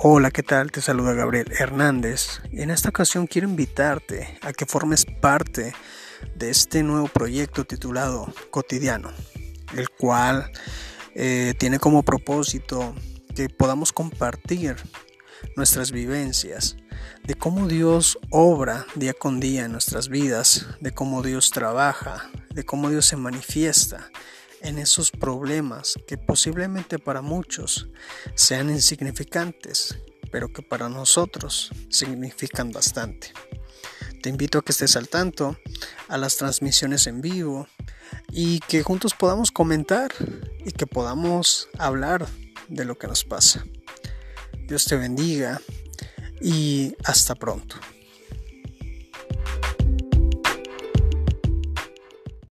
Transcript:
Hola, ¿qué tal? Te saluda Gabriel Hernández en esta ocasión quiero invitarte a que formes parte de este nuevo proyecto titulado Cotidiano, el cual eh, tiene como propósito que podamos compartir nuestras vivencias, de cómo Dios obra día con día en nuestras vidas, de cómo Dios trabaja, de cómo Dios se manifiesta en esos problemas que posiblemente para muchos sean insignificantes, pero que para nosotros significan bastante. Te invito a que estés al tanto a las transmisiones en vivo y que juntos podamos comentar y que podamos hablar de lo que nos pasa. Dios te bendiga y hasta pronto.